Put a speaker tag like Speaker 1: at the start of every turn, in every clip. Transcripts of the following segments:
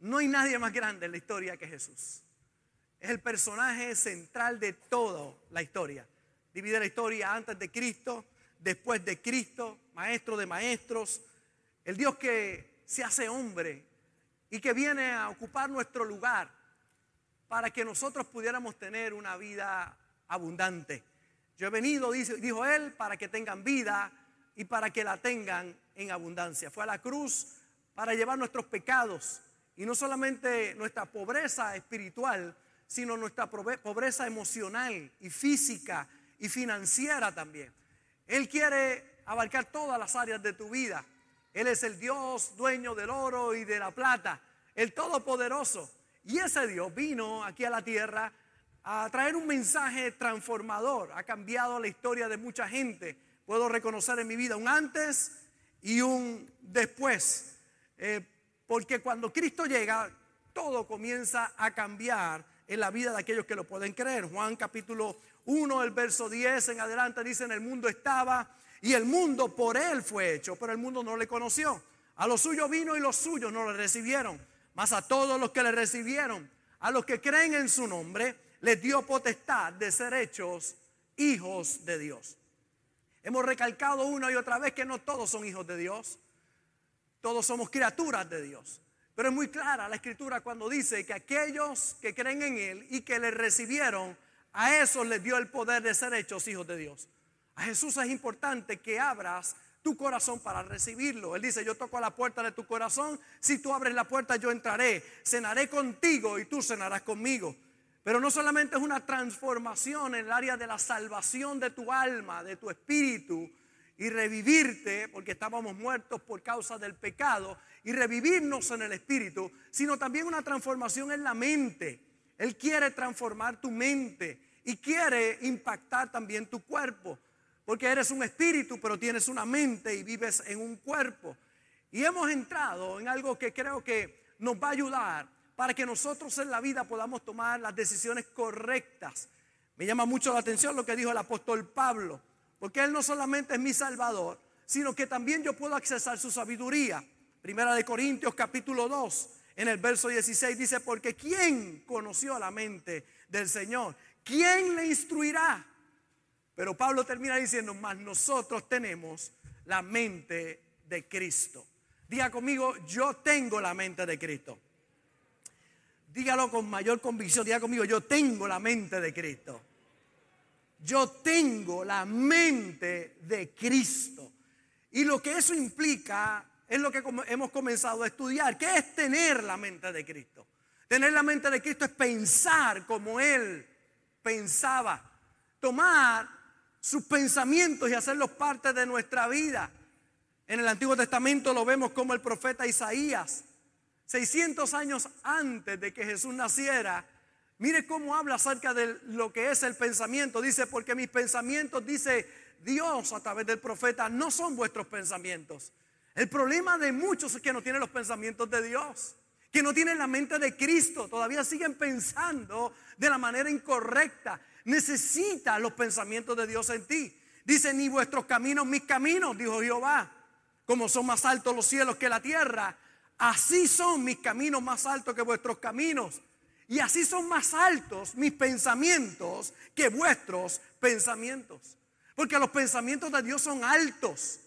Speaker 1: No hay nadie más grande en la historia que Jesús. Es el personaje central de toda la historia. Divide la historia antes de Cristo, después de Cristo, maestro de maestros, el Dios que se hace hombre y que viene a ocupar nuestro lugar para que nosotros pudiéramos tener una vida abundante. Yo he venido, dijo él, para que tengan vida y para que la tengan en abundancia. Fue a la cruz para llevar nuestros pecados y no solamente nuestra pobreza espiritual, sino nuestra pobreza emocional y física y financiera también. Él quiere abarcar todas las áreas de tu vida. Él es el Dios dueño del oro y de la plata, el Todopoderoso. Y ese Dios vino aquí a la tierra a traer un mensaje transformador. Ha cambiado la historia de mucha gente. Puedo reconocer en mi vida un antes y un después. Eh, porque cuando Cristo llega, todo comienza a cambiar en la vida de aquellos que lo pueden creer. Juan capítulo 1, el verso 10 en adelante dice, en el mundo estaba y el mundo por él fue hecho, pero el mundo no le conoció. A los suyos vino y los suyos no le recibieron. Mas a todos los que le recibieron, a los que creen en su nombre, les dio potestad de ser hechos hijos de Dios. Hemos recalcado una y otra vez que no todos son hijos de Dios. Todos somos criaturas de Dios. Pero es muy clara la escritura cuando dice que aquellos que creen en Él y que le recibieron, a esos les dio el poder de ser hechos hijos de Dios. A Jesús es importante que abras tu corazón para recibirlo. Él dice, yo toco a la puerta de tu corazón, si tú abres la puerta yo entraré, cenaré contigo y tú cenarás conmigo. Pero no solamente es una transformación en el área de la salvación de tu alma, de tu espíritu, y revivirte, porque estábamos muertos por causa del pecado, y revivirnos en el Espíritu, sino también una transformación en la mente. Él quiere transformar tu mente y quiere impactar también tu cuerpo, porque eres un espíritu, pero tienes una mente y vives en un cuerpo. Y hemos entrado en algo que creo que nos va a ayudar para que nosotros en la vida podamos tomar las decisiones correctas. Me llama mucho la atención lo que dijo el apóstol Pablo. Porque Él no solamente es mi Salvador, sino que también yo puedo accesar su sabiduría. Primera de Corintios capítulo 2, en el verso 16 dice, porque ¿quién conoció la mente del Señor? ¿Quién le instruirá? Pero Pablo termina diciendo, más nosotros tenemos la mente de Cristo. Diga conmigo, yo tengo la mente de Cristo. Dígalo con mayor convicción, diga conmigo, yo tengo la mente de Cristo yo tengo la mente de Cristo. Y lo que eso implica es lo que hemos comenzado a estudiar. ¿Qué es tener la mente de Cristo? Tener la mente de Cristo es pensar como Él pensaba. Tomar sus pensamientos y hacerlos parte de nuestra vida. En el Antiguo Testamento lo vemos como el profeta Isaías, 600 años antes de que Jesús naciera, Mire cómo habla acerca de lo que es el pensamiento. Dice, porque mis pensamientos, dice Dios a través del profeta, no son vuestros pensamientos. El problema de muchos es que no tienen los pensamientos de Dios, que no tienen la mente de Cristo, todavía siguen pensando de la manera incorrecta. Necesita los pensamientos de Dios en ti. Dice, ni vuestros caminos, mis caminos, dijo Jehová. Como son más altos los cielos que la tierra, así son mis caminos más altos que vuestros caminos y así son más altos mis pensamientos que vuestros pensamientos. Porque los pensamientos de Dios son altos.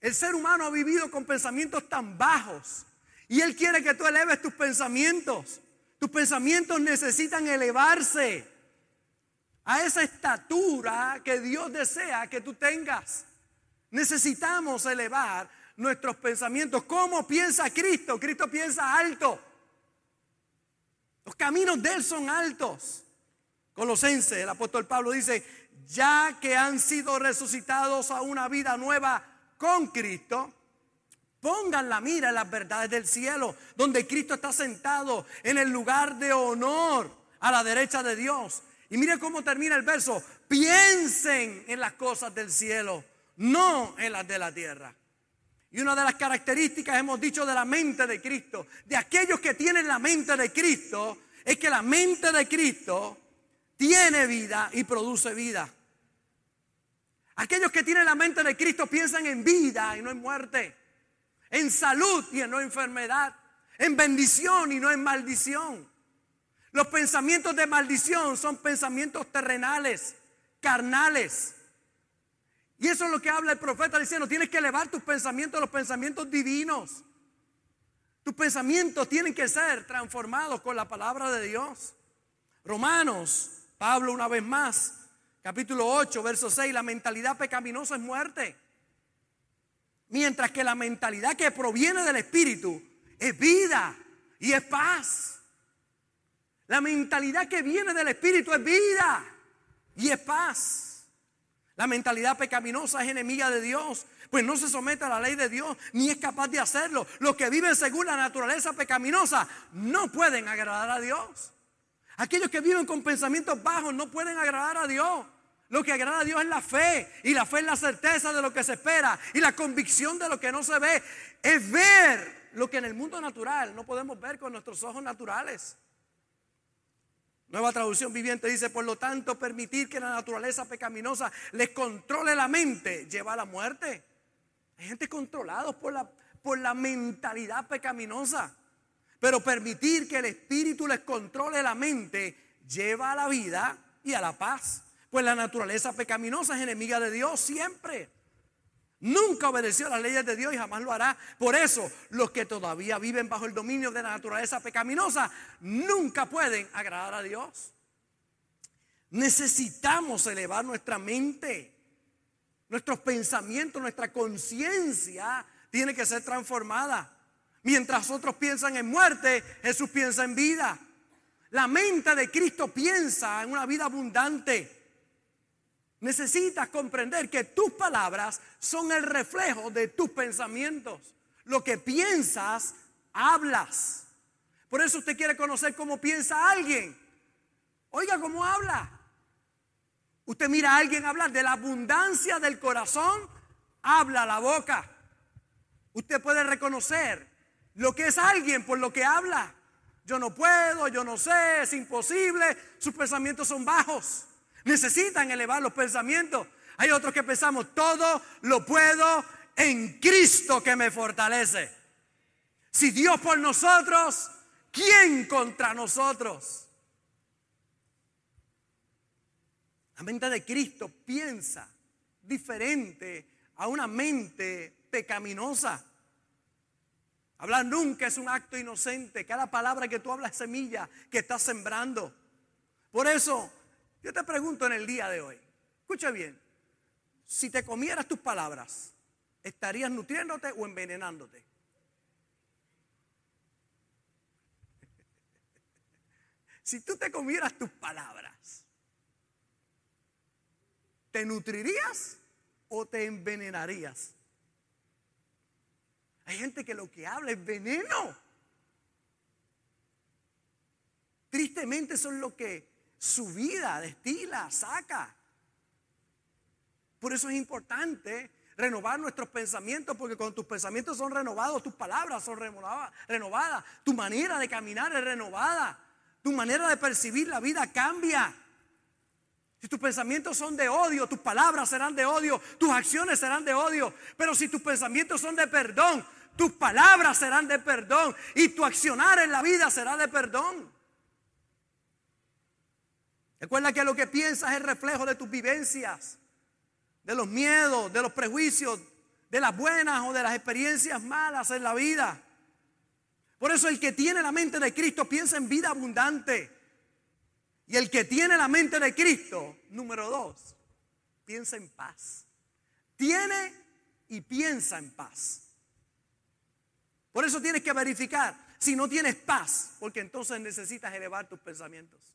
Speaker 1: El ser humano ha vivido con pensamientos tan bajos. Y Él quiere que tú eleves tus pensamientos. Tus pensamientos necesitan elevarse a esa estatura que Dios desea que tú tengas. Necesitamos elevar nuestros pensamientos. ¿Cómo piensa Cristo? Cristo piensa alto. Los caminos de Él son altos. Colosense, el apóstol Pablo dice, ya que han sido resucitados a una vida nueva con Cristo, pongan la mira en las verdades del cielo, donde Cristo está sentado en el lugar de honor a la derecha de Dios. Y mire cómo termina el verso, piensen en las cosas del cielo, no en las de la tierra. Y una de las características, hemos dicho, de la mente de Cristo, de aquellos que tienen la mente de Cristo, es que la mente de Cristo tiene vida y produce vida. Aquellos que tienen la mente de Cristo piensan en vida y no en muerte, en salud y no en enfermedad, en bendición y no en maldición. Los pensamientos de maldición son pensamientos terrenales, carnales. Y eso es lo que habla el profeta diciendo, tienes que elevar tus pensamientos a los pensamientos divinos. Tus pensamientos tienen que ser transformados con la palabra de Dios. Romanos Pablo una vez más, capítulo 8, verso 6, la mentalidad pecaminosa es muerte. Mientras que la mentalidad que proviene del Espíritu es vida y es paz. La mentalidad que viene del Espíritu es vida y es paz. La mentalidad pecaminosa es enemiga de Dios, pues no se somete a la ley de Dios ni es capaz de hacerlo. Los que viven según la naturaleza pecaminosa no pueden agradar a Dios. Aquellos que viven con pensamientos bajos no pueden agradar a Dios. Lo que agrada a Dios es la fe. Y la fe es la certeza de lo que se espera. Y la convicción de lo que no se ve. Es ver lo que en el mundo natural no podemos ver con nuestros ojos naturales. Nueva traducción viviente dice, por lo tanto, permitir que la naturaleza pecaminosa les controle la mente lleva a la muerte. Hay gente controlados por la, por la mentalidad pecaminosa. Pero permitir que el Espíritu les controle la mente lleva a la vida y a la paz. Pues la naturaleza pecaminosa es enemiga de Dios siempre. Nunca obedeció las leyes de Dios y jamás lo hará. Por eso, los que todavía viven bajo el dominio de la naturaleza pecaminosa nunca pueden agradar a Dios. Necesitamos elevar nuestra mente, nuestros pensamientos, nuestra conciencia tiene que ser transformada. Mientras otros piensan en muerte, Jesús piensa en vida. La mente de Cristo piensa en una vida abundante. Necesitas comprender que tus palabras son el reflejo de tus pensamientos. Lo que piensas, hablas. Por eso usted quiere conocer cómo piensa alguien. Oiga cómo habla. Usted mira a alguien hablar de la abundancia del corazón, habla la boca. Usted puede reconocer lo que es alguien por lo que habla. Yo no puedo, yo no sé, es imposible. Sus pensamientos son bajos. Necesitan elevar los pensamientos. Hay otros que pensamos, todo lo puedo en Cristo que me fortalece. Si Dios por nosotros, ¿quién contra nosotros? La mente de Cristo piensa diferente a una mente pecaminosa. Hablar nunca es un acto inocente. Cada palabra que tú hablas es semilla que estás sembrando. Por eso, yo te pregunto en el día de hoy, escucha bien, si te comieras tus palabras, ¿estarías nutriéndote o envenenándote? Si tú te comieras tus palabras, ¿te nutrirías o te envenenarías? Hay gente que lo que habla es veneno. Tristemente son lo que su vida destila, saca. Por eso es importante renovar nuestros pensamientos, porque cuando tus pensamientos son renovados, tus palabras son renovadas, tu manera de caminar es renovada, tu manera de percibir la vida cambia. Si tus pensamientos son de odio, tus palabras serán de odio, tus acciones serán de odio. Pero si tus pensamientos son de perdón, tus palabras serán de perdón y tu accionar en la vida será de perdón. Recuerda que lo que piensas es reflejo de tus vivencias, de los miedos, de los prejuicios, de las buenas o de las experiencias malas en la vida. Por eso el que tiene la mente de Cristo piensa en vida abundante. Y el que tiene la mente de Cristo, número dos, piensa en paz. Tiene y piensa en paz. Por eso tienes que verificar si no tienes paz, porque entonces necesitas elevar tus pensamientos.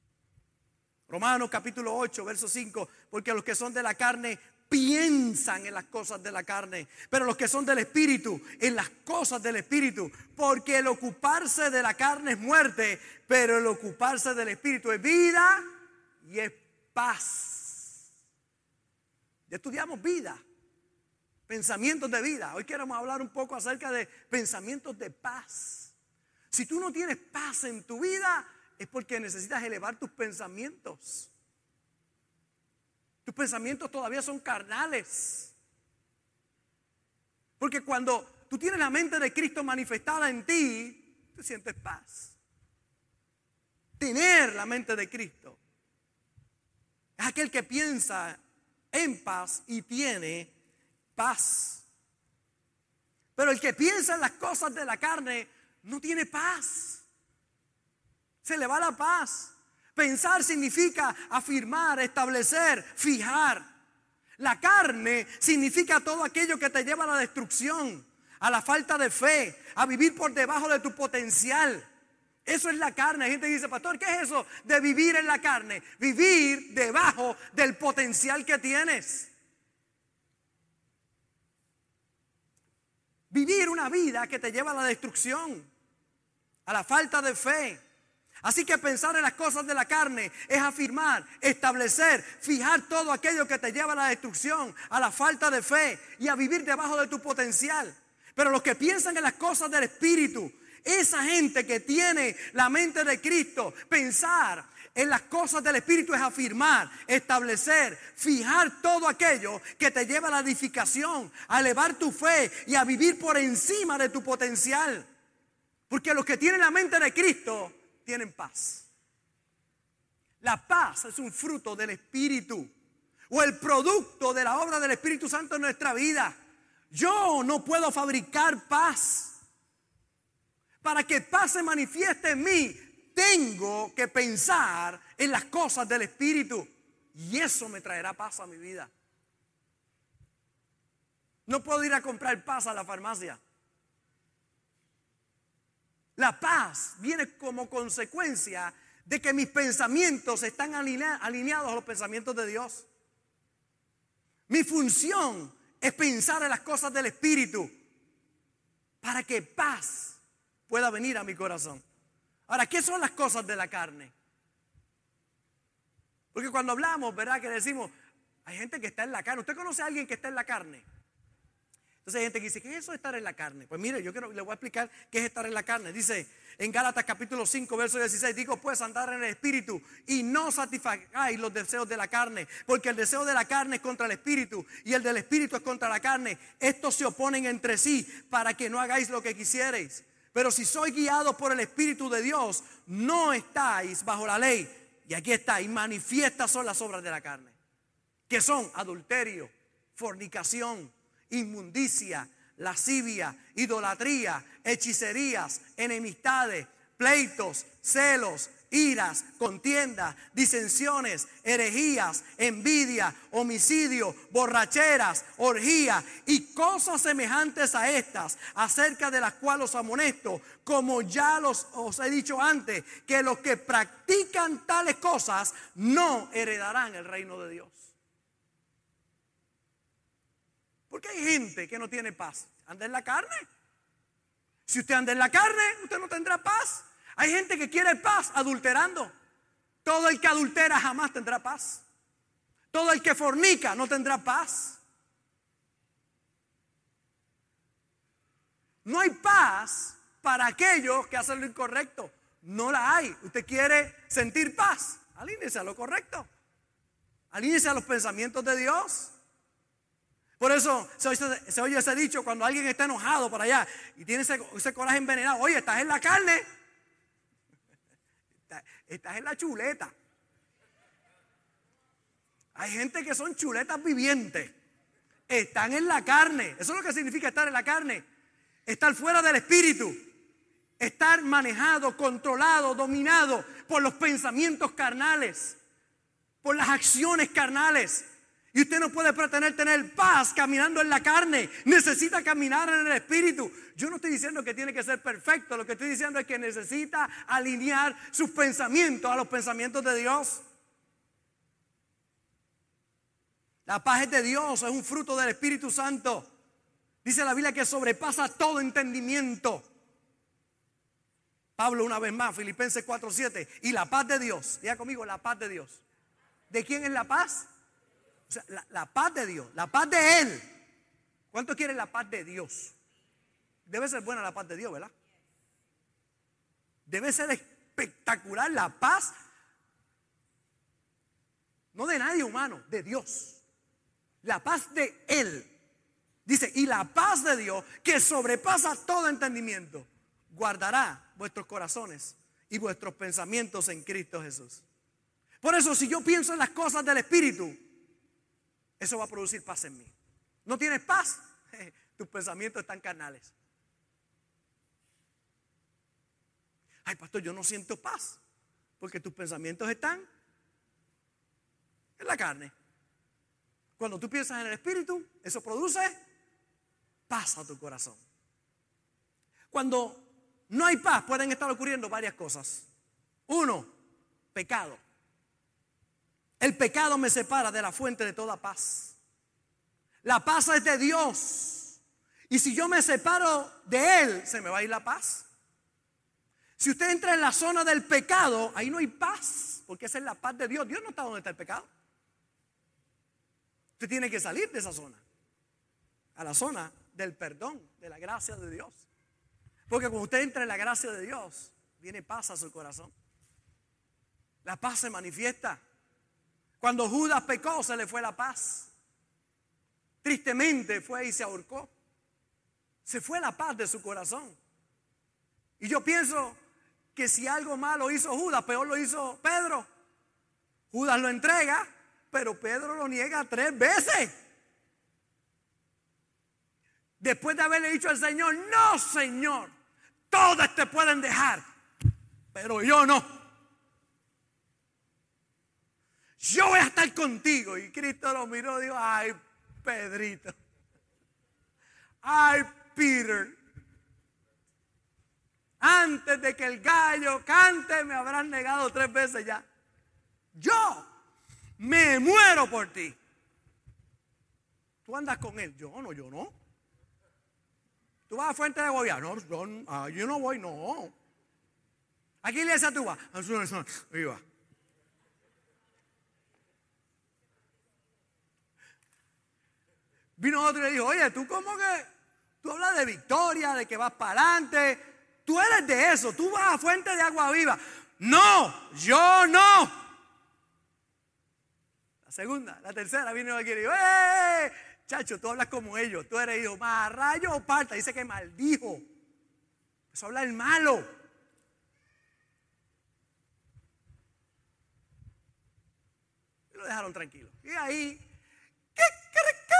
Speaker 1: Romanos capítulo 8, verso 5, porque los que son de la carne piensan en las cosas de la carne, pero los que son del Espíritu, en las cosas del Espíritu, porque el ocuparse de la carne es muerte, pero el ocuparse del Espíritu es vida y es paz. Ya estudiamos vida, pensamientos de vida. Hoy queremos hablar un poco acerca de pensamientos de paz. Si tú no tienes paz en tu vida, es porque necesitas elevar tus pensamientos. Tus pensamientos todavía son carnales. Porque cuando tú tienes la mente de Cristo manifestada en ti, te sientes paz. Tener la mente de Cristo es aquel que piensa en paz y tiene paz. Pero el que piensa en las cosas de la carne no tiene paz. Se le va la paz. Pensar significa afirmar, establecer, fijar. La carne significa todo aquello que te lleva a la destrucción, a la falta de fe, a vivir por debajo de tu potencial. Eso es la carne. Hay gente dice, pastor, ¿qué es eso de vivir en la carne? Vivir debajo del potencial que tienes. Vivir una vida que te lleva a la destrucción, a la falta de fe, Así que pensar en las cosas de la carne es afirmar, establecer, fijar todo aquello que te lleva a la destrucción, a la falta de fe y a vivir debajo de tu potencial. Pero los que piensan en las cosas del Espíritu, esa gente que tiene la mente de Cristo, pensar en las cosas del Espíritu es afirmar, establecer, fijar todo aquello que te lleva a la edificación, a elevar tu fe y a vivir por encima de tu potencial. Porque los que tienen la mente de Cristo tienen paz. La paz es un fruto del Espíritu o el producto de la obra del Espíritu Santo en nuestra vida. Yo no puedo fabricar paz. Para que paz se manifieste en mí, tengo que pensar en las cosas del Espíritu. Y eso me traerá paz a mi vida. No puedo ir a comprar paz a la farmacia. La paz viene como consecuencia de que mis pensamientos están alineados a los pensamientos de Dios. Mi función es pensar en las cosas del Espíritu para que paz pueda venir a mi corazón. Ahora, ¿qué son las cosas de la carne? Porque cuando hablamos, ¿verdad? Que decimos, hay gente que está en la carne. ¿Usted conoce a alguien que está en la carne? Entonces hay gente que dice, ¿qué es eso de estar en la carne? Pues mire, yo quiero, le voy a explicar qué es estar en la carne. Dice en Gálatas capítulo 5, verso 16, digo, pues andar en el espíritu y no satisfagáis los deseos de la carne, porque el deseo de la carne es contra el espíritu y el del espíritu es contra la carne. Estos se oponen entre sí para que no hagáis lo que quisierais. Pero si sois guiados por el espíritu de Dios, no estáis bajo la ley. Y aquí está, y manifiestas son las obras de la carne, que son adulterio, fornicación inmundicia, lascivia, idolatría, hechicerías, enemistades, pleitos, celos, iras, contiendas, disensiones, herejías, envidia, homicidio, borracheras, orgías y cosas semejantes a estas, acerca de las cuales os amonesto, como ya los, os he dicho antes, que los que practican tales cosas no heredarán el reino de Dios. Porque hay gente que no tiene paz. Anda en la carne. Si usted anda en la carne, usted no tendrá paz. Hay gente que quiere paz adulterando. Todo el que adultera jamás tendrá paz. Todo el que fornica no tendrá paz. No hay paz para aquellos que hacen lo incorrecto. No la hay. Usted quiere sentir paz. Alíñese a lo correcto. Alíñese a los pensamientos de Dios. Por eso se oye, ese dicho cuando alguien está enojado por allá y tiene ese, coraje envenenado. Oye, estás en la carne. Estás en la chuleta. Hay gente que son chuletas vivientes. Están en la carne. Eso es lo que significa estar en la carne. Estar fuera del espíritu. estar manejado, controlado, dominado por los pensamientos carnales, por las acciones carnales. Y usted no puede pretender tener paz caminando en la carne. Necesita caminar en el espíritu. Yo no estoy diciendo que tiene que ser perfecto. Lo que estoy diciendo es que necesita alinear sus pensamientos a los pensamientos de Dios. La paz es de Dios, es un fruto del Espíritu Santo. Dice la Biblia que sobrepasa todo entendimiento. Pablo una vez más, Filipenses 4:7. Y la paz de Dios, diga conmigo, la paz de Dios. ¿De quién es la paz? Sea, la, paz de Dios, la paz de Él. ¿Cuánto quiere la paz de Dios? Debe ser buena la paz de Dios, ¿verdad? Debe ser espectacular la paz, no de nadie humano, de Dios la paz de Él. Dice, y la paz de Dios que sobrepasa todo entendimiento, guardará vuestros corazones y vuestros pensamientos en Cristo Jesús. Por eso, si yo pienso en las cosas del Espíritu, eso va a producir paz en mí. ¿No tienes paz? Tus pensamientos están carnales. Ay, pastor, yo no siento paz, porque tus pensamientos están en la carne. Cuando tú piensas en el Espíritu, eso produce paz a tu corazón. Cuando no hay paz, pueden estar ocurriendo varias cosas. Uno, pecado. El pecado me separa de la fuente de toda paz. La paz es de Dios. Y si yo me separo de Él, se me va a ir la paz. Si usted entra en la zona del pecado, ahí no hay paz, porque esa es la paz de Dios. Dios no está donde está el pecado. Usted tiene que salir de esa zona. A la zona del perdón, de la gracia de Dios. Porque cuando usted entra en la gracia de Dios, viene paz a su corazón. La paz se manifiesta. Cuando Judas pecó, se le fue la paz. Tristemente fue y se ahorcó. Se fue la paz de su corazón. Y yo pienso que si algo malo hizo Judas, peor lo hizo Pedro. Judas lo entrega pero Pedro lo niega tres veces. Después de haberle dicho al Señor, no Señor, todos te pueden dejar, pero yo no. Yo voy a estar contigo. Y Cristo lo miró y dijo, ay, Pedrito. Ay, Peter. Antes de que el gallo cante, me habrán negado tres veces ya. Yo me muero por ti. Tú andas con él. Yo no, yo no. Tú vas a Fuente de Gobierno. No, yo, ah, yo no voy, no. ¿A qué iglesia tú vas? Viva. Vino otro y le dijo, oye, tú cómo que, tú hablas de victoria, de que vas para adelante. Tú eres de eso, tú vas a Fuente de Agua Viva. No, yo no segunda, la tercera, vino aquí y dijo, ¡eh! Chacho, tú hablas como ellos, tú eres hijo, más rayo o parta, dice que maldijo. Eso habla el malo. Y lo dejaron tranquilo. Y ahí, ¿qué, qué, qué?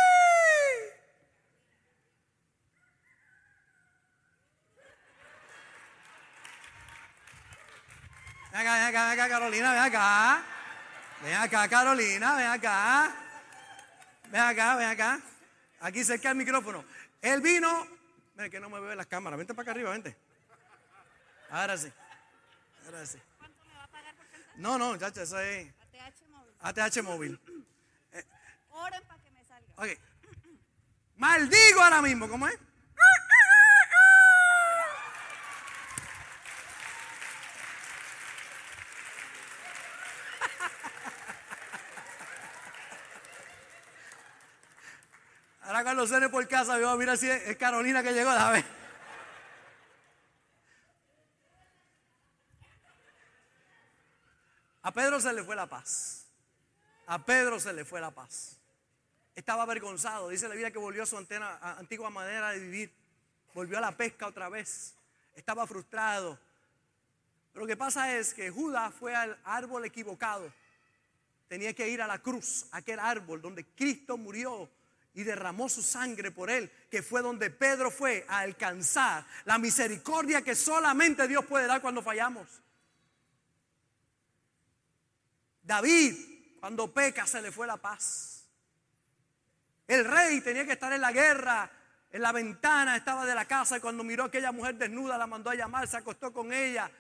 Speaker 1: Ven acá, ven acá, ven acá, Carolina, ven acá. Ven acá, Carolina, ven acá. Ven acá, ven acá. Aquí cerca el micrófono. Él vino. Ven que no me ve las cámaras. Vente para acá arriba, vente. Ahora sí. Ahora sí. ¿Cuánto me va a pagar por cantar? No, no, muchachos, eso es. ATH móvil. ATH móvil.
Speaker 2: Oren para que me salga.
Speaker 1: Ok. Maldigo ahora mismo, ¿cómo es? Ahora cuando cene por casa, yo mira si es Carolina que llegó, ver. A Pedro se le fue la paz. A Pedro se le fue la paz. Estaba avergonzado. Dice la Biblia que volvió a su antena, antigua manera de vivir. Volvió a la pesca otra vez. Estaba frustrado. Lo que pasa es que Judas fue al árbol equivocado. Tenía que ir a la cruz, aquel árbol donde Cristo murió y derramó su sangre por él, que fue donde Pedro fue a alcanzar la misericordia que solamente Dios puede dar cuando fallamos. David, cuando peca, se le fue la paz. El rey tenía que estar en la guerra, en la ventana estaba de la casa y cuando miró a aquella mujer desnuda la mandó a llamar, se acostó con ella.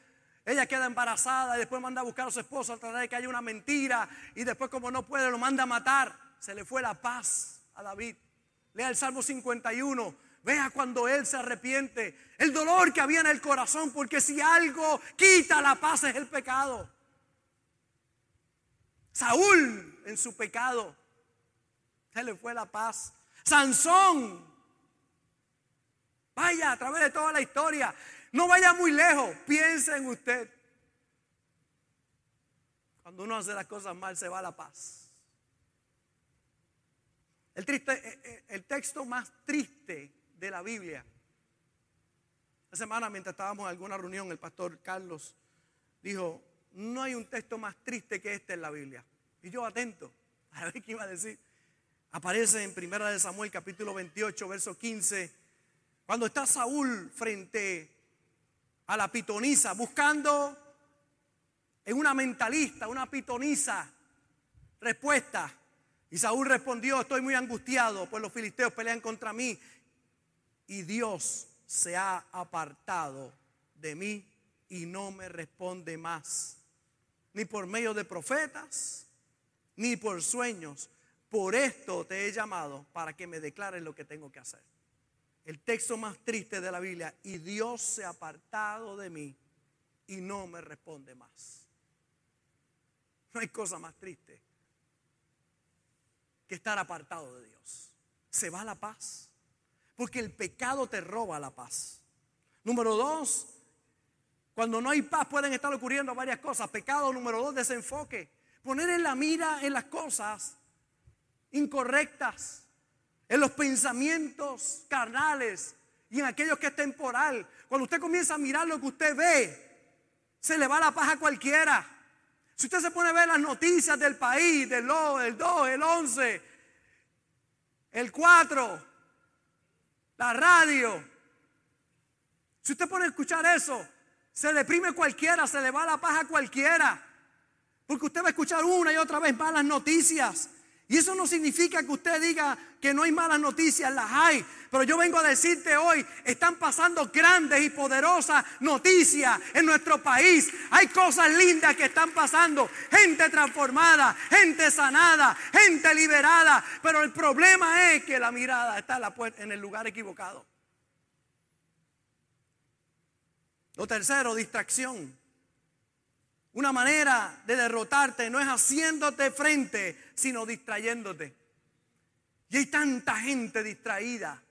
Speaker 1: Ella queda embarazada y después manda a buscar a su esposo a tratar de que haya una mentira y después como no puede lo manda a matar. Se le fue la paz a David. Lea el Salmo 51. Vea cuando él se arrepiente. El dolor que había en el corazón. Porque si algo quita la paz es el pecado. Saúl en su pecado. Se le fue la paz. Sansón. Vaya a través de toda la historia. No vaya muy lejos. Piense en usted. Cuando uno hace las cosas mal se va la paz. El, triste, eh, eh, el texto más triste de la Biblia. La semana, mientras estábamos en alguna reunión, el pastor Carlos dijo: No hay un texto más triste que este en la Biblia. Y yo, atento, a ver qué iba a decir. Aparece en Primera de Samuel, capítulo 28, verso 15. Cuando está Saúl frente a la pitonisa, buscando en una mentalista, una pitonisa, respuesta. Y Saúl respondió, estoy muy angustiado, pues los filisteos pelean contra mí. Y Dios se ha apartado de mí y no me responde más. Ni por medio de profetas, ni por sueños. Por esto te he llamado para que me declares lo que tengo que hacer. El texto más triste de la Biblia. Y Dios se ha apartado de mí y no me responde más. No hay cosa más triste que estar apartado de Dios. Se va la paz. Porque el pecado te roba la paz. Número dos, cuando no hay paz pueden estar ocurriendo varias cosas. Pecado número dos, desenfoque. Poner en la mira en las cosas incorrectas, en los pensamientos carnales y en aquellos que es temporal. Cuando usted comienza a mirar lo que usted ve, se le va la paz a cualquiera. Si usted se pone a ver las noticias del país, del 2, el 2, el 11, el 4, la radio, si usted pone a escuchar eso, se deprime cualquiera, se le va la paz a cualquiera. Porque usted va a escuchar una y otra vez malas noticias. Y eso no significa que usted diga que no hay malas noticias, las hay. Pero yo vengo a decirte hoy, están pasando grandes y poderosas noticias en nuestro país. Hay cosas lindas que están pasando. Gente transformada, gente sanada, gente liberada. Pero el problema es que la mirada está en el lugar equivocado. Lo tercero, distracción. Una manera de derrotarte no es haciéndote frente, sino distrayéndote. Y hay tanta gente distraída.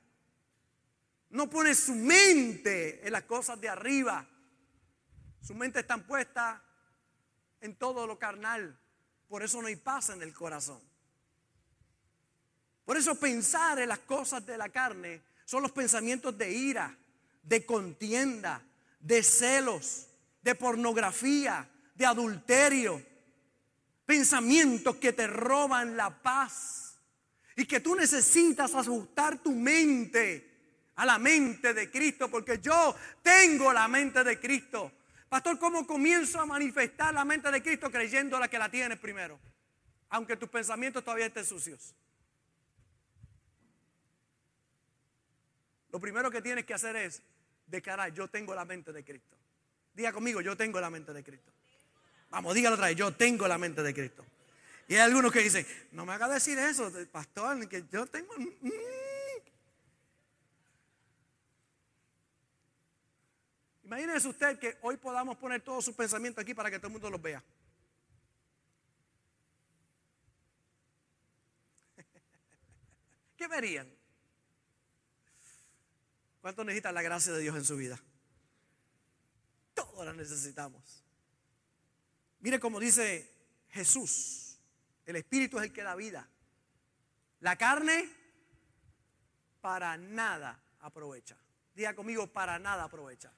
Speaker 1: No pone su mente en las cosas de arriba. Su mente está puesta en todo lo carnal. Por eso no hay paz en el corazón. Por eso pensar en las cosas de la carne son los pensamientos de ira, de contienda, de celos, de pornografía, de adulterio, pensamientos que te roban la paz y que tú necesitas ajustar tu mente a la mente de Cristo, porque yo tengo la mente de Cristo. Pastor, ¿cómo comienzo a manifestar la mente de Cristo creyendo la que la tienes primero? Aunque tus pensamientos todavía estén sucios. Lo primero que tienes que hacer es declarar, yo tengo la mente de Cristo. Diga conmigo, yo tengo la mente de Cristo. Vamos, dígalo otra vez, yo tengo la mente de Cristo. Y hay algunos que dicen, no me haga decir eso, pastor, que yo tengo... Mm, mm". Imagínese usted que hoy podamos poner todos sus pensamientos aquí para que todo el mundo los vea. ¿Qué verían? ¿Cuánto necesita la gracia de Dios en su vida? Todos la necesitamos. Mire cómo dice Jesús, el Espíritu es el que da vida. La carne para nada aprovecha. Diga conmigo, para nada aprovecha.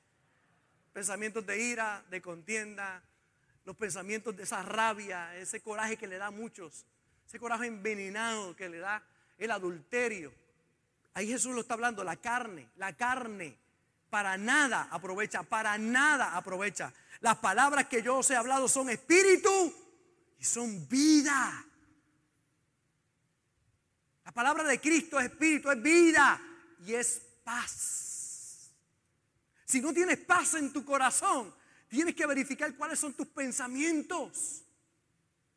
Speaker 1: Pensamientos de ira, de contienda, los pensamientos de esa rabia, ese coraje que le da a muchos, ese coraje envenenado que le da el adulterio. Ahí Jesús lo está hablando, la carne, la carne. Para nada aprovecha, para nada aprovecha. Las palabras que yo os he hablado son espíritu y son vida. La palabra de Cristo es espíritu, es vida y es paz. Si no tienes paz en tu corazón, tienes que verificar cuáles son tus pensamientos.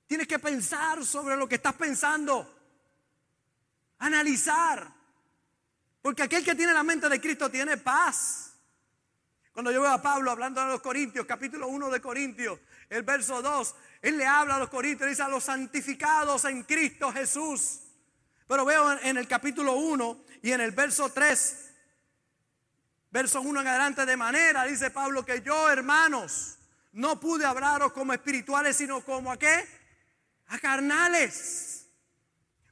Speaker 1: Tienes que pensar sobre lo que estás pensando. Analizar. Porque aquel que tiene la mente de Cristo tiene paz. Cuando yo veo a Pablo hablando a los Corintios, capítulo 1 de Corintios, el verso 2, él le habla a los Corintios, dice a los santificados en Cristo Jesús. Pero veo en el capítulo 1 y en el verso 3, verso 1 en adelante, de manera, dice Pablo, que yo, hermanos, no pude hablaros como espirituales, sino como a qué? A carnales,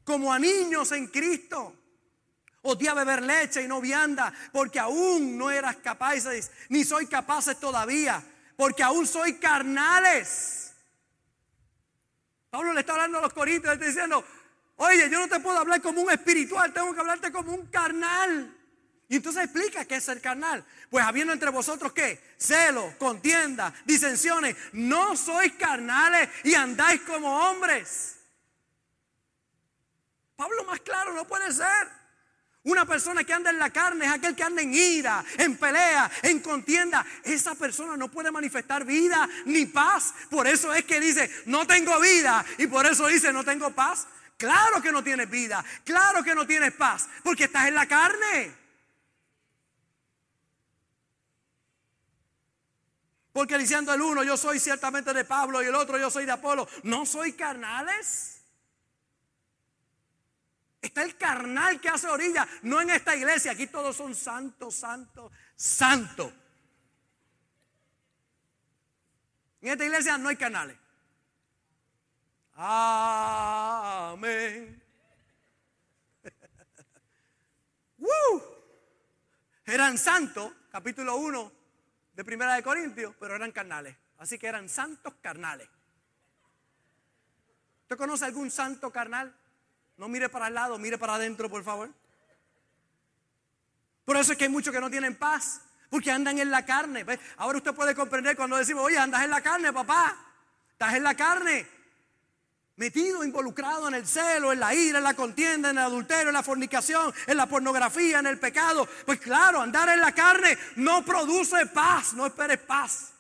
Speaker 1: como a niños en Cristo. Os di a beber leche y no vianda, porque aún no eras capaces, ni soy capaces todavía, porque aún soy carnales. Pablo le está hablando a los corintios, le está diciendo, oye, yo no te puedo hablar como un espiritual, tengo que hablarte como un carnal. Y entonces explica qué es ser carnal. Pues habiendo entre vosotros qué? Celo, contienda, disensiones. No sois carnales y andáis como hombres. Pablo más claro no puede ser. Una persona que anda en la carne es aquel que anda en ira, en pelea, en contienda. Esa persona no puede manifestar vida ni paz. Por eso es que dice, no tengo vida. Y por eso dice, no tengo paz. Claro que no tienes vida. Claro que no tienes paz. Porque estás en la carne. Porque diciendo el uno, yo soy ciertamente de Pablo y el otro, yo soy de Apolo. ¿No soy carnales? Está el carnal que hace orilla, no en esta iglesia. Aquí todos son santos, santos, santos. En esta iglesia no hay canales. Amén. Eran santos, capítulo 1 de Primera de Corintios, pero eran carnales. Así que eran santos carnales. ¿Usted conoce algún santo carnal? No mire para el lado, mire para adentro, por favor. Por eso es que hay muchos que no tienen paz, porque andan en la carne. Ahora usted puede comprender cuando decimos, oye, andas en la carne, papá. Estás en la carne. Metido, involucrado en el celo, en la ira, en la contienda, en el adulterio, en la fornicación, en la pornografía, en el pecado. Pues claro, andar en la carne no produce paz, no esperes paz.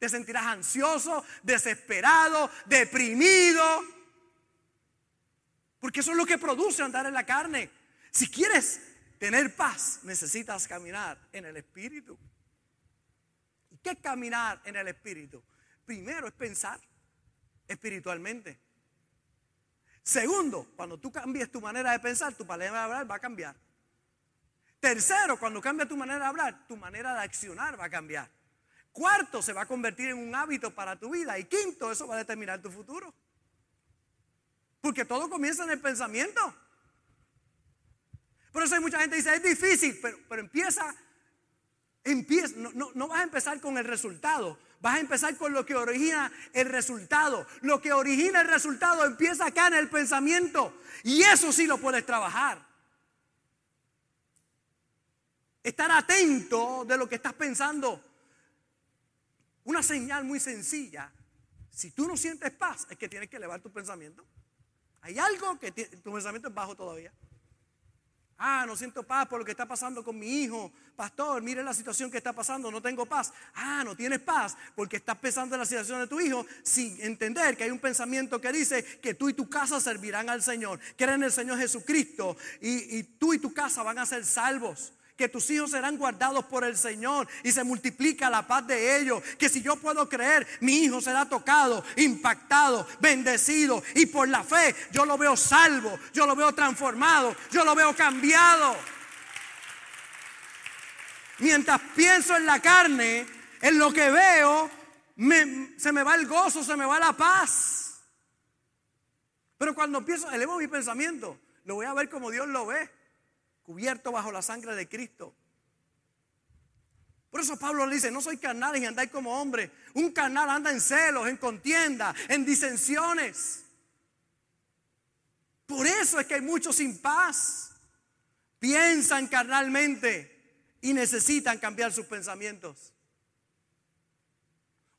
Speaker 1: Te sentirás ansioso, desesperado, deprimido. Porque eso es lo que produce andar en la carne. Si quieres tener paz, necesitas caminar en el Espíritu. ¿Y qué es caminar en el Espíritu? Primero es pensar espiritualmente. Segundo, cuando tú cambies tu manera de pensar, tu manera de hablar va a cambiar. Tercero, cuando cambia tu manera de hablar, tu manera de accionar va a cambiar. Cuarto, se va a convertir en un hábito para tu vida. Y quinto, eso va a determinar tu futuro. Porque todo comienza en el pensamiento. Por eso hay mucha gente que dice, es difícil, pero, empieza, empieza, no, no vas a empezar con el resultado, vas a empezar con lo que origina el resultado. Lo que origina el resultado empieza acá en el pensamiento. Y eso sí lo puedes trabajar. Estar atento de lo que estás pensando. Una señal muy sencilla. Si tú no sientes paz, es que tienes que elevar tu pensamiento. Hay algo que tu pensamiento es bajo todavía. Ah, no siento paz por lo que está pasando con mi hijo. Pastor, mire la situación que está pasando, no tengo paz. Ah, no tienes paz porque estás pensando en la situación de tu hijo sin entender que hay un pensamiento que dice que tú y tu casa servirán al Señor. Creen en el Señor Jesucristo y, y tú y tu casa van a ser salvos que tus hijos serán guardados por el Señor y se multiplica la paz de ellos. Que si yo puedo creer, mi hijo será tocado, impactado, bendecido y por la fe yo lo veo salvo, yo lo veo transformado, yo lo veo cambiado. Mientras pienso en la carne, en lo que veo, se me va el gozo, se me va la paz. Pero cuando empiezo, elevo mi pensamiento, lo voy a ver como Dios lo ve cubierto bajo la sangre de Cristo. Por eso Pablo le dice, no soy carnal y andáis como hombre. Un carnal anda en celos, en contienda, en disensiones. Por eso es que hay muchos sin paz. Piensan carnalmente y necesitan cambiar sus pensamientos.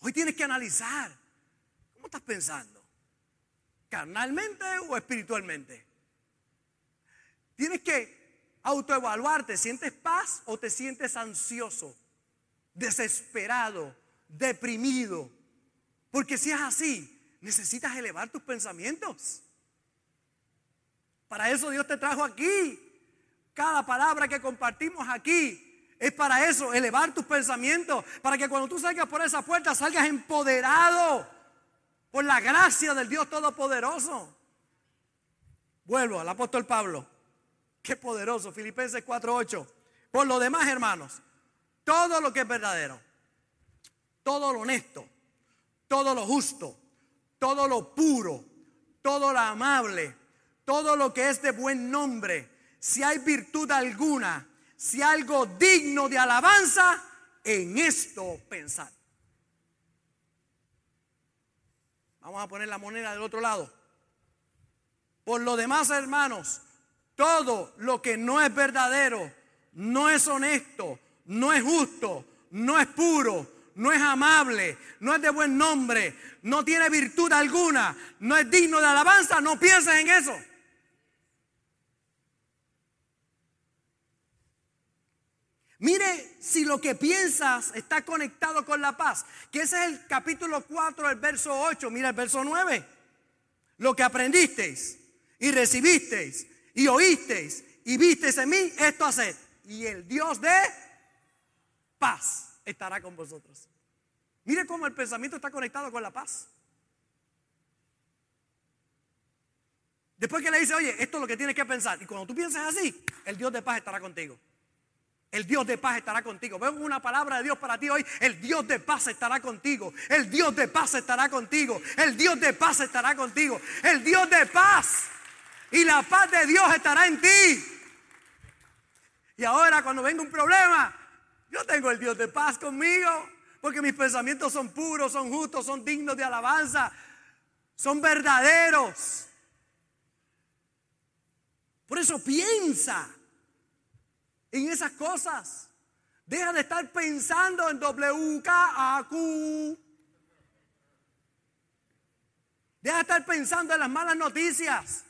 Speaker 1: Hoy tienes que analizar, ¿cómo estás pensando? ¿Carnalmente o espiritualmente? Tienes que autoevaluarte, ¿sientes paz o te sientes ansioso, desesperado, deprimido? Porque si es así, necesitas elevar tus pensamientos. Para eso Dios te trajo aquí. Cada palabra que compartimos aquí es para eso, elevar tus pensamientos, para que cuando tú salgas por esa puerta salgas empoderado por la gracia del Dios Todopoderoso. Vuelvo al apóstol Pablo. Qué poderoso, Filipenses 4:8. Por lo demás, hermanos, todo lo que es verdadero, todo lo honesto, todo lo justo, todo lo puro, todo lo amable, todo lo que es de buen nombre, si hay virtud alguna, si algo digno de alabanza, en esto pensar. Vamos a poner la moneda del otro lado. Por lo demás, hermanos, todo lo que no es verdadero, no es honesto, no es justo, no es puro, no es amable, no es de buen nombre, no tiene virtud alguna, no es digno de alabanza, no pienses en eso. Mire si lo que piensas está conectado con la paz. Que ese es el capítulo 4, el verso 8. Mira el verso 9. Lo que aprendisteis y recibisteis y oísteis y visteis en mí, esto haced. Y el Dios de paz estará con vosotros. Mire cómo el pensamiento está conectado con la paz. Después que le dice, oye, esto es lo que tienes que pensar. Y cuando tú piensas así, el Dios de paz estará contigo. El Dios de paz estará contigo. Veo una palabra de Dios para ti hoy. El Dios de paz estará contigo. El Dios de paz estará contigo. El Dios de paz estará contigo. El Dios de paz. Y la paz de Dios estará en ti. Y ahora cuando venga un problema, yo tengo el Dios de paz conmigo. Porque mis pensamientos son puros, son justos, son dignos de alabanza. Son verdaderos. Por eso piensa en esas cosas. Deja de estar pensando en WKAQ. Deja de estar pensando en las malas noticias.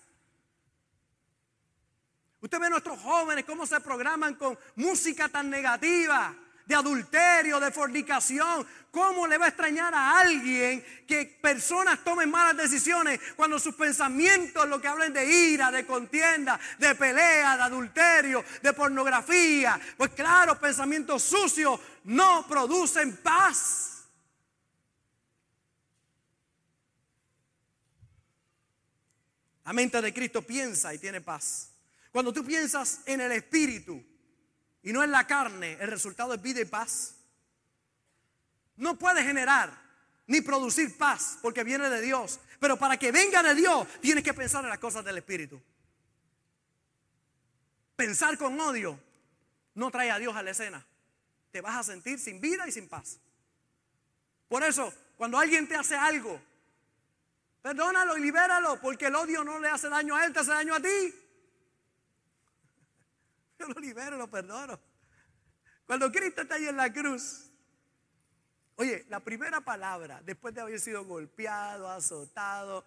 Speaker 1: Usted ve a nuestros jóvenes cómo se programan con música tan negativa de adulterio, de fornicación. ¿Cómo le va a extrañar a alguien que personas tomen malas decisiones cuando sus pensamientos lo que hablen de ira, de contienda, de pelea, de adulterio, de pornografía? Pues claro, pensamientos sucios no producen paz. La mente de Cristo piensa y tiene paz. Cuando tú piensas en el Espíritu, y no en la carne, el resultado es vida y paz. No puede generar ni producir paz porque viene de Dios. Pero para que venga de Dios, tienes que pensar en las cosas del Espíritu. Pensar con odio no trae a Dios a la escena. Te vas a sentir sin vida y sin paz. Por eso, cuando alguien te hace algo, perdónalo y libéralo, porque el odio no le hace daño a él, te hace daño a ti. Yo lo libero, lo perdono. Cuando Cristo está ahí en la cruz, oye, la primera palabra, después de haber sido golpeado, azotado,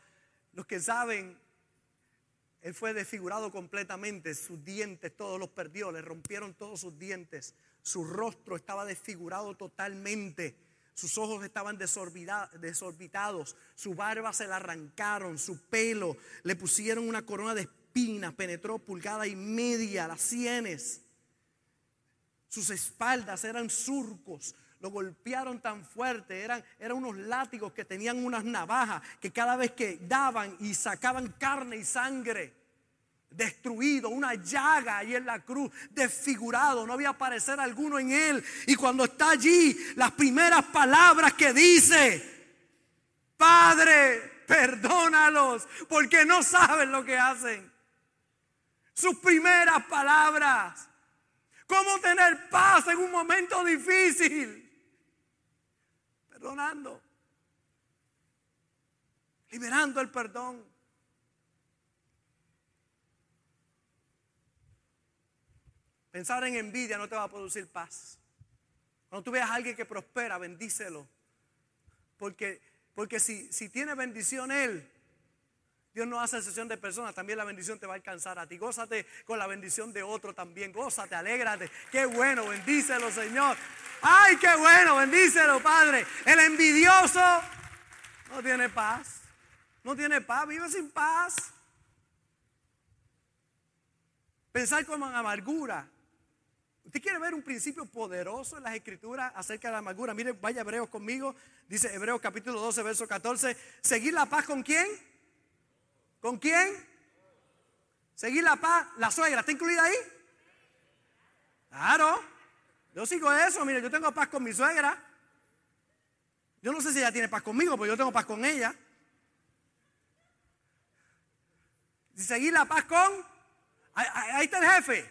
Speaker 1: los que saben, él fue desfigurado completamente, sus dientes todos los perdió, le rompieron todos sus dientes, su rostro estaba desfigurado totalmente. Sus ojos estaban desorbitados, su barba se la arrancaron, su pelo, le pusieron una corona de espinas, penetró pulgada y media, las sienes. Sus espaldas eran surcos, lo golpearon tan fuerte, eran, eran unos látigos que tenían unas navajas que cada vez que daban y sacaban carne y sangre, destruido, una llaga ahí en la cruz, desfigurado, no había parecer alguno en él. Y cuando está allí, las primeras palabras que dice, Padre, perdónalos, porque no saben lo que hacen sus primeras palabras. Cómo tener paz en un momento difícil. Perdonando. Liberando el perdón. Pensar en envidia no te va a producir paz. Cuando tú veas a alguien que prospera, bendícelo. Porque, porque si, si tiene bendición él, Dios no hace excepción de personas, también la bendición te va a alcanzar a ti. Gózate con la bendición de otro también. Gózate, alégrate. Qué bueno, bendícelo, Señor. Ay, qué bueno, bendícelo, Padre. El envidioso no tiene paz. No tiene paz, vive sin paz. Pensar como en amargura. ¿Usted quiere ver un principio poderoso en las escrituras acerca de la amargura? Mire, vaya Hebreos conmigo. Dice Hebreos capítulo 12, verso 14. ¿Seguir la paz con quién? ¿Con quién? Seguir la paz. ¿La suegra está incluida ahí? Claro. Yo sigo eso. Mire, yo tengo paz con mi suegra. Yo no sé si ella tiene paz conmigo, pero yo tengo paz con ella. Seguir la paz con. Ahí, está el jefe.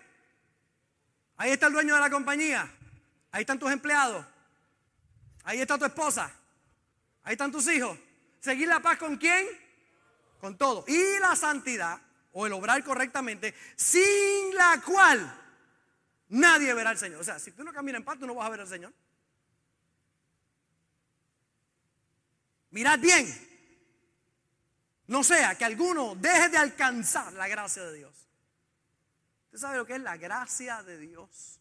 Speaker 1: Ahí está el dueño de la compañía. Ahí están tus empleados. Ahí está tu esposa. Ahí están tus hijos. Seguir la paz con quién? Con todo. Y la santidad, o el obrar correctamente, sin la cual nadie verá al Señor. O sea, si tú no caminas en paz, tú no vas a ver al Señor. Mirad bien. No sea que alguno deje de alcanzar la gracia de Dios. ¿Usted sabe lo que es la gracia de Dios?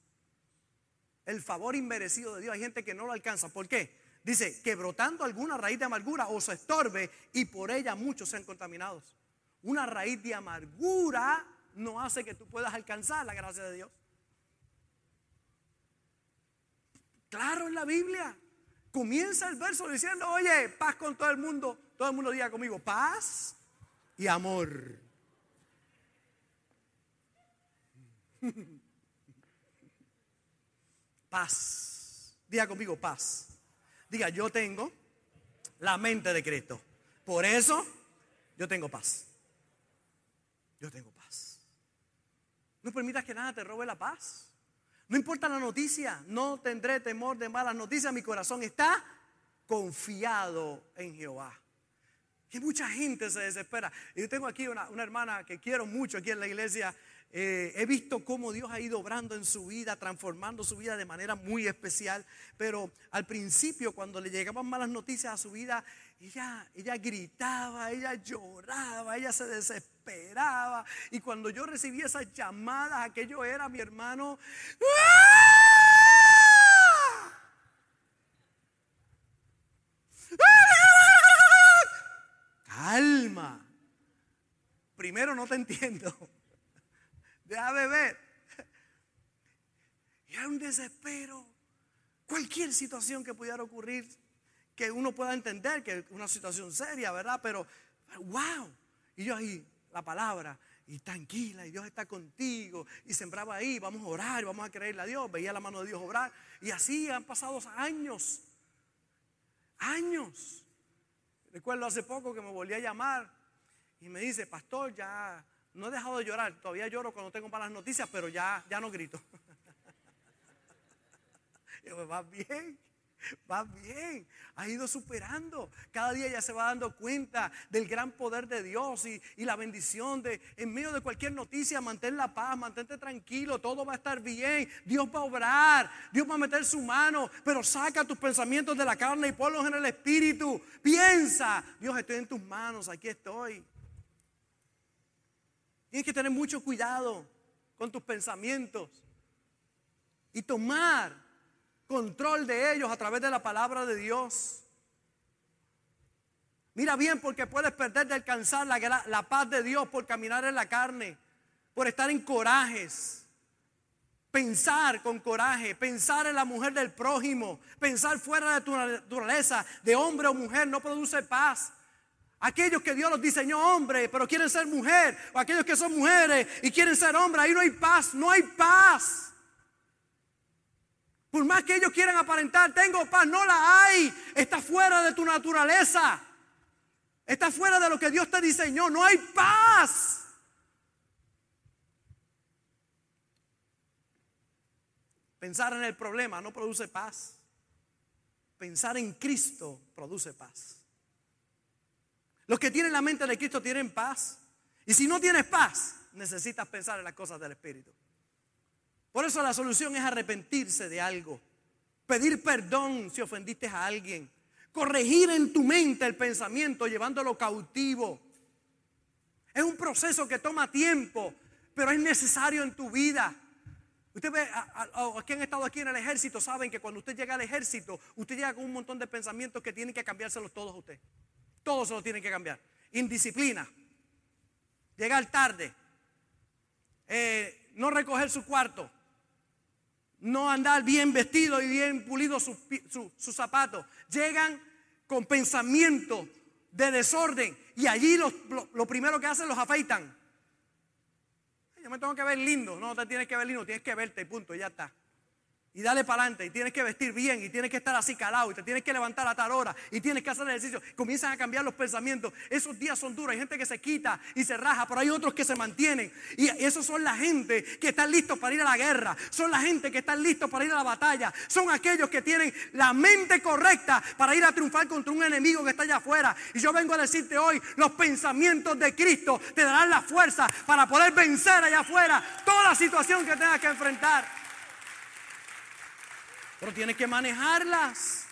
Speaker 1: El favor inmerecido de Dios. Hay gente que no lo alcanza. ¿Por qué? Dice que brotando alguna raíz de amargura os estorbe y por ella muchos sean contaminados. Una raíz de amargura no hace que tú puedas alcanzar la gracia de Dios. Claro en la Biblia. Comienza el verso diciendo, oye, paz con todo el mundo. Todo el mundo diga conmigo, paz y amor. paz. Diga conmigo, paz. Diga, yo tengo la mente de Cristo. Por eso yo tengo paz. Yo tengo paz. No permitas que nada te robe la paz. No importa la noticia, no tendré temor de malas noticias. Mi corazón está confiado en Jehová. Que mucha gente se desespera. Y yo tengo aquí una, una hermana que quiero mucho aquí en la iglesia eh, he visto cómo Dios ha ido obrando en su vida, transformando su vida de manera muy especial. Pero al principio, cuando le llegaban malas noticias a su vida, ella, ella gritaba, ella lloraba, ella se desesperaba. Y cuando yo recibí esas llamadas, aquello era mi hermano. Calma. Primero no te entiendo deja beber. Y hay un desespero. Cualquier situación que pudiera ocurrir, que uno pueda entender que es una situación seria, ¿verdad? Pero, wow. Y yo ahí, la palabra, y tranquila, y Dios está contigo. Y sembraba ahí, vamos a orar, vamos a creerle a Dios. Veía la mano de Dios obrar. Y así han pasado años. Años. Recuerdo hace poco que me volví a llamar y me dice, pastor, ya no he dejado de llorar, todavía lloro cuando tengo malas noticias, pero ya, ya no grito. va bien, va bien, ha ido superando. Cada día ya se va dando cuenta del gran poder de Dios y, y, la bendición de, en medio de cualquier noticia, mantén la paz, mantente tranquilo, todo va a estar bien. Dios va a obrar, Dios va a meter su mano, pero saca tus pensamientos de la carne y ponlos en el espíritu. Piensa, Dios, estoy en tus manos, aquí estoy. Tienes que tener mucho cuidado con tus pensamientos y tomar control de ellos a través de la palabra de Dios. Mira bien porque puedes perder de alcanzar la, la, paz de Dios por caminar en la carne, por estar en corajes. Pensar con coraje, pensar en la mujer del prójimo, pensar fuera de tu naturaleza, de hombre o mujer, no produce paz. Aquellos que Dios los diseñó hombre, pero quieren ser mujer. O aquellos que son mujeres y quieren ser hombres. Ahí no hay paz, no hay paz. Por más que ellos quieran aparentar, tengo paz, no la hay. Está fuera de tu naturaleza. Está fuera de lo que Dios te diseñó. No hay paz. Pensar en el problema no produce paz. Pensar en Cristo produce paz. Los que tienen la mente de Cristo tienen paz. Y si no tienes paz, necesitas pensar en las cosas del Espíritu. Por eso la solución es arrepentirse de algo. Pedir perdón si ofendiste a alguien. Corregir en tu mente el pensamiento llevándolo cautivo. Es un proceso que toma tiempo, pero es necesario en tu vida. Usted ve, a, quien han estado aquí en el ejército saben que cuando usted llega al ejército, usted llega con un montón de pensamientos que tienen que cambiárselos todos a usted. Todos se los tienen que cambiar. Indisciplina, llegar tarde, eh, no recoger su cuarto, no andar bien vestido y bien pulido sus su, zapatos. Llegan con pensamiento de desorden y allí lo, lo primero que hacen los afeitan. Yo me tengo que ver lindo. No te tienes que ver lindo, tienes que verte y punto, ya está y dale para adelante y tienes que vestir bien y tienes que estar así calado y te tienes que levantar a tal hora y tienes que hacer ejercicio. Comienzan a cambiar los pensamientos. Esos días son duros. Hay gente que se quita y se raja, pero hay otros que se mantienen. Y esos son la gente que están listos para ir a la guerra. Son la gente que están listos para ir a la batalla. Son aquellos que tienen la mente correcta para ir a triunfar contra un enemigo que está allá afuera. Y yo vengo a decirte hoy, los pensamientos de Cristo te darán la fuerza para poder vencer allá afuera toda situación que tengas que enfrentar. Pero tienes que manejarlas.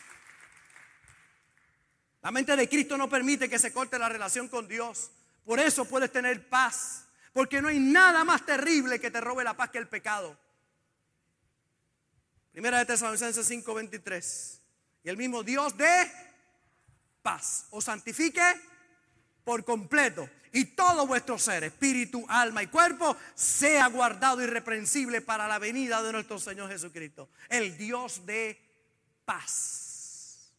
Speaker 1: La mente de Cristo no permite que se corte la relación con Dios. Por eso puedes tener paz. Porque no hay nada más terrible que te robe la paz que el pecado. Primera de Tesalonicenses 5:23. Y el mismo Dios de paz os santifique por completo y todo vuestro ser, espíritu, alma y cuerpo, sea guardado irreprensible para la venida de nuestro Señor Jesucristo, el Dios de paz.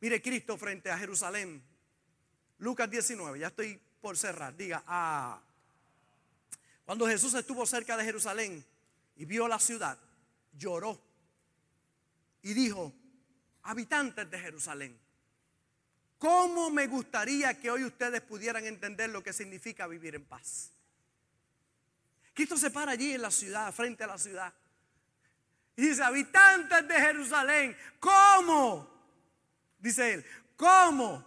Speaker 1: Mire Cristo frente a Jerusalén. Lucas 19, ya estoy por cerrar. Diga, ah. Cuando Jesús estuvo cerca de Jerusalén y vio la ciudad, lloró y dijo, habitantes de Jerusalén, ¿Cómo me gustaría que hoy ustedes pudieran entender lo que significa vivir en paz? Cristo se para allí en la ciudad, frente a la ciudad. Y dice, habitantes de Jerusalén, ¿cómo? Dice él, ¿cómo?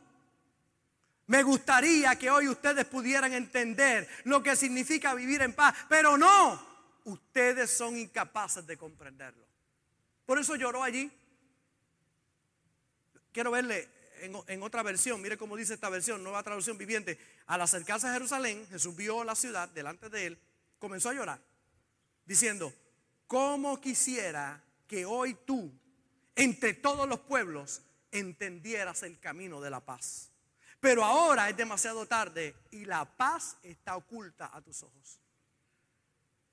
Speaker 1: Me gustaría que hoy ustedes pudieran entender lo que significa vivir en paz, pero no, ustedes son incapaces de comprenderlo. Por eso lloró allí. Quiero verle en, otra versión, mire cómo dice esta versión, nueva traducción viviente. Al acercarse a Jerusalén, Jesús vio la ciudad delante de él, comenzó a llorar, diciendo, ¿cómo quisiera que hoy tú, entre todos los pueblos, entendieras el camino de la paz? Pero ahora es demasiado tarde y la paz está oculta a tus ojos.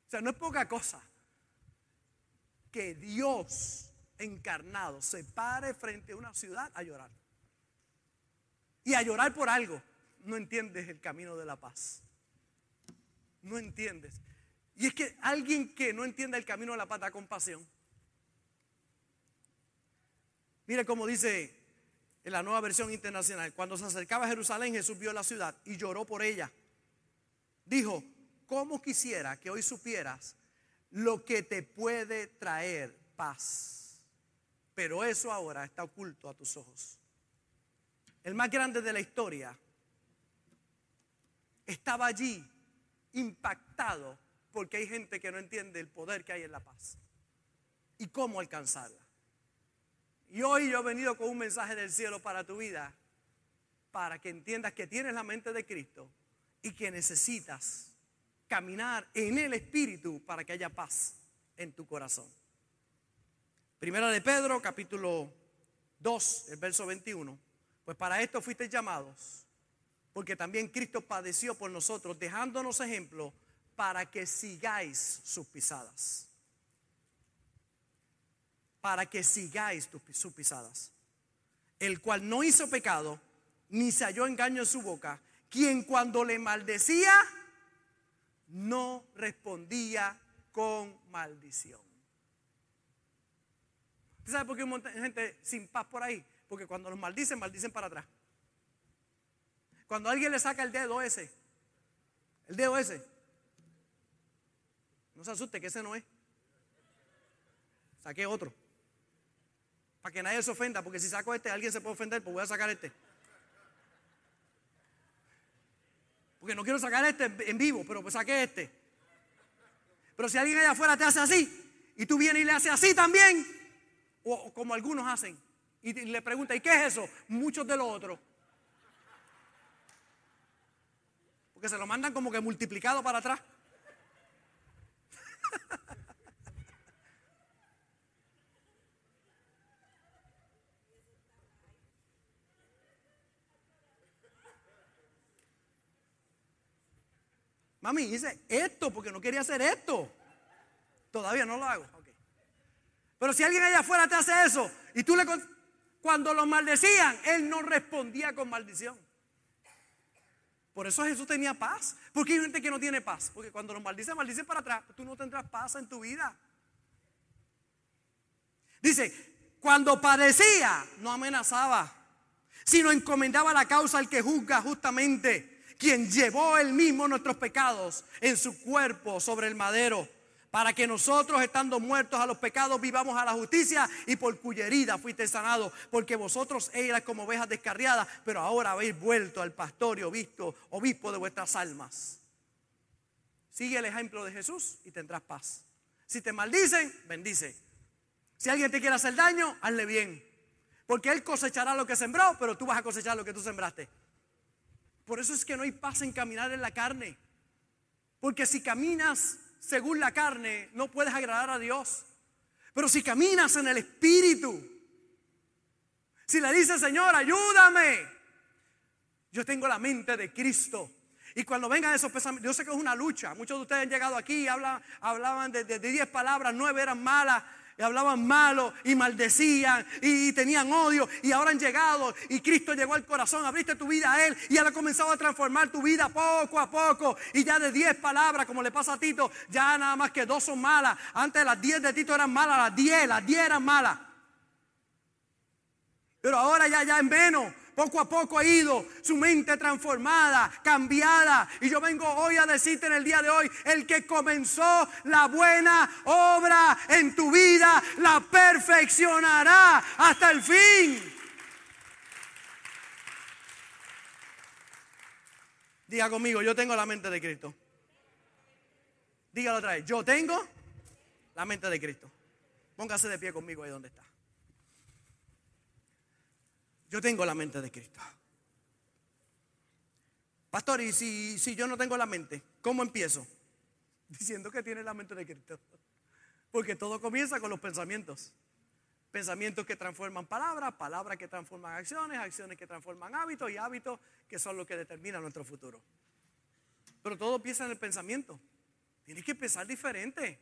Speaker 1: O sea, no es poca cosa que Dios encarnado se pare frente a una ciudad a llorar y a llorar por algo, no entiendes el camino de la paz. No entiendes. Y es que alguien que no entienda el camino de la paz da compasión. Mire cómo dice en la nueva versión internacional, cuando se acercaba a Jerusalén, Jesús vio la ciudad y lloró por ella. Dijo, ¿cómo quisiera que hoy supieras lo que te puede traer paz? Pero eso ahora está oculto a tus ojos el más grande de la historia, estaba allí impactado porque hay gente que no entiende el poder que hay en la paz y cómo alcanzarla. Y hoy yo he venido con un mensaje del cielo para tu vida, para que entiendas que tienes la mente de Cristo y que necesitas caminar en el Espíritu para que haya paz en tu corazón. Primera de Pedro, capítulo 2, el verso 21. Pues para esto fuisteis llamados, porque también Cristo padeció por nosotros, dejándonos ejemplo para que sigáis sus pisadas. Para que sigáis sus pisadas. El cual no hizo pecado, ni se halló engaño en su boca, quien cuando le maldecía, no respondía con maldición. ¿Usted sabe por qué hay un montón de gente sin paz por ahí? Porque cuando los maldicen, maldicen para atrás. Cuando alguien le saca el dedo ese, el dedo ese, no se asuste que ese no es. Saqué otro. Para que nadie se ofenda, porque si saco este, alguien se puede ofender, pues voy a sacar este. Porque no quiero sacar este en vivo, pero pues saqué este. Pero si alguien allá afuera te hace así, y tú vienes y le haces así también, o, como algunos hacen, y le pregunta, ¿y qué es eso? Muchos de los otros. Porque se lo mandan como que multiplicado para atrás. Mami, dice esto porque no quería hacer esto. Todavía no lo hago. Pero si alguien allá afuera te hace eso y tú le... Cuando lo maldecían, él no respondía con maldición. Por eso Jesús tenía paz. Porque hay gente que no tiene paz. Porque cuando los maldicen, maldicen para atrás. Tú no tendrás paz en tu vida. Dice, cuando padecía, no amenazaba, sino encomendaba la causa al que juzga justamente, quien llevó él mismo nuestros pecados en su cuerpo sobre el madero para que nosotros, estando muertos a los pecados, vivamos a la justicia y por cuya herida fuiste sanado, porque vosotros eras como ovejas descarriadas, pero ahora habéis vuelto al pastor y obispo, obispo de vuestras almas. Sigue el ejemplo de Jesús y tendrás paz. Si te maldicen, bendice. Si alguien te quiere hacer daño, hazle bien. Porque Él cosechará lo que sembró, pero tú vas a cosechar lo que tú sembraste. Por eso es que no hay paz en caminar en la carne. Porque si caminas según la carne, no puedes agradar a Dios. Pero si caminas en el Espíritu, si le dices, Señor, ayúdame, yo tengo la mente de Cristo. Y cuando vengan esos pensamientos, yo sé que es una lucha. Muchos de ustedes han llegado aquí hablan, hablaban de 10 palabras, nueve eran malas y hablaban malo y maldecían y, tenían odio y ahora han llegado y Cristo llegó al corazón, abriste tu vida a Él y Él ha comenzado a transformar tu vida poco a poco y ya de 10 palabras como le pasa a Tito, ya nada más que dos son malas. Antes las 10 de Tito eran malas, las 10, las 10 eran malas. Pero ahora ya, ya en menos poco a poco ha ido su mente transformada, cambiada. Y yo vengo hoy a decirte en el día de hoy, el que comenzó la buena obra en tu vida, la perfeccionará hasta el fin. Diga conmigo, yo tengo la mente de Cristo. Dígalo otra vez, yo tengo la mente de Cristo. Póngase de pie conmigo ahí donde está. Yo tengo la mente de Cristo. Pastor, y si, si yo no tengo la mente, ¿cómo empiezo? Diciendo que tiene la mente de Cristo. Porque todo comienza con los pensamientos. Pensamientos que transforman palabras, palabras que transforman acciones, acciones que transforman hábitos y hábitos que son los que determinan nuestro futuro. Pero todo empieza en el pensamiento. Tienes que pensar diferente.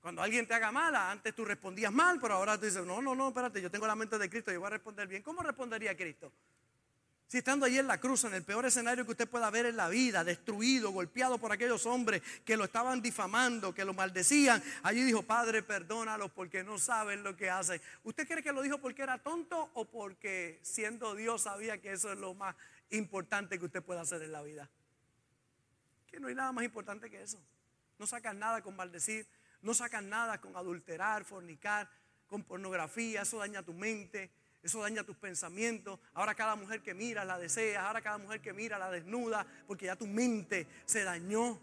Speaker 1: Cuando alguien te haga mala, antes tú respondías mal, pero ahora tú dices, no, no, no, espérate, yo tengo la mente de Cristo, yo voy a responder bien. ¿Cómo respondería Cristo? Si estando allí en la cruz, en el peor escenario que usted pueda ver en la vida, destruido, golpeado por aquellos hombres que lo estaban difamando, que lo maldecían, allí dijo, Padre, perdónalos porque no saben lo que hacen. ¿Usted cree que lo dijo porque era tonto o porque siendo Dios sabía que eso es lo más importante que usted puede hacer en la vida? Que no hay nada más importante que eso. No sacas nada con maldecir, no sacan nada con adulterar, fornicar, con pornografía. Eso daña tu mente, eso daña tus pensamientos. Ahora cada mujer que mira la deseas, ahora cada mujer que mira la desnuda, porque ya tu mente se dañó.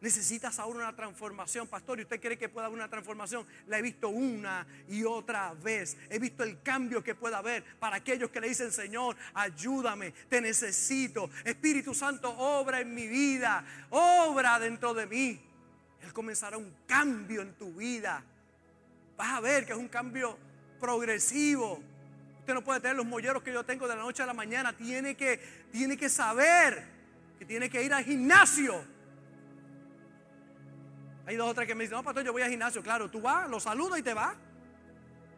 Speaker 1: Necesitas ahora una transformación, pastor. ¿Y usted cree que pueda haber una transformación? La he visto una y otra vez. He visto el cambio que pueda haber para aquellos que le dicen, Señor, ayúdame, te necesito. Espíritu Santo, obra en mi vida, obra dentro de mí. Él comenzará un cambio en tu vida. Vas a ver que es un cambio progresivo. Usted no puede tener los molleros que yo tengo de la noche a la mañana. Tiene que, tiene que saber que tiene que ir al gimnasio. Hay dos o tres que me dicen, no, pastor, yo voy al gimnasio. Claro, tú vas, lo saludo y te vas.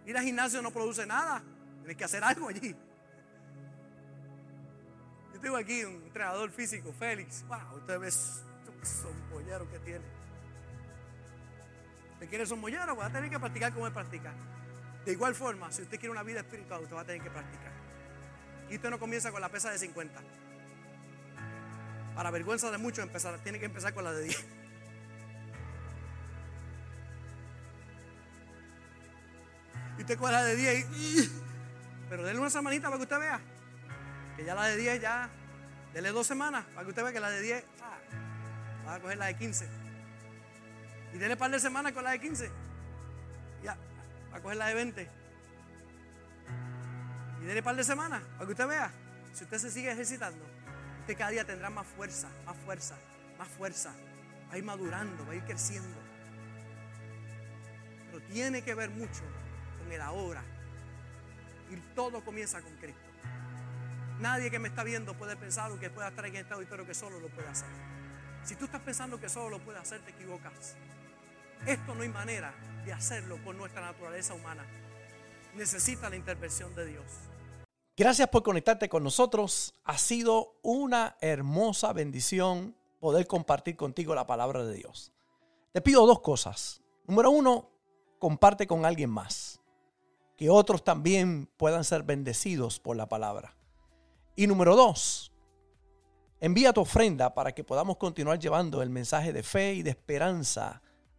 Speaker 1: Ir al gimnasio no produce nada. Tienes que hacer algo allí. Yo tengo aquí un entrenador físico, Félix. Wow, usted ve esos molleros que tiene. ¿Usted quiere mollero? Va a tener que practicar como él practica. De igual forma, si usted quiere una vida espiritual, usted va a tener que practicar. Y usted no comienza con la pesa de 50. Para vergüenza de muchos, empezar, tiene que empezar con la de 10. Y usted con la de 10 Pero denle una semanita para que usted vea. Que ya la de 10 ya
Speaker 3: Dele dos semanas para que usted vea que la de 10 ah, va a coger la de 15. Y un par de semanas con la de 15. Ya, a coger la de 20. Y un par de semanas para que usted vea. Si usted se sigue ejercitando, usted cada día tendrá más fuerza, más fuerza, más fuerza. Va a ir madurando, va a ir creciendo. Pero tiene que ver mucho con el ahora. Y todo comienza con Cristo. Nadie que me está viendo puede pensar o que pueda estar en este auditorio que solo lo puede hacer. Si tú estás pensando que solo lo puede hacer, te equivocas. Esto no hay manera de hacerlo por nuestra naturaleza humana. Necesita la intervención de Dios.
Speaker 1: Gracias por conectarte con nosotros. Ha sido una hermosa bendición poder compartir contigo la palabra de Dios. Te pido dos cosas. Número uno, comparte con alguien más. Que otros también puedan ser bendecidos por la palabra. Y número dos, envía tu ofrenda para que podamos continuar llevando el mensaje de fe y de esperanza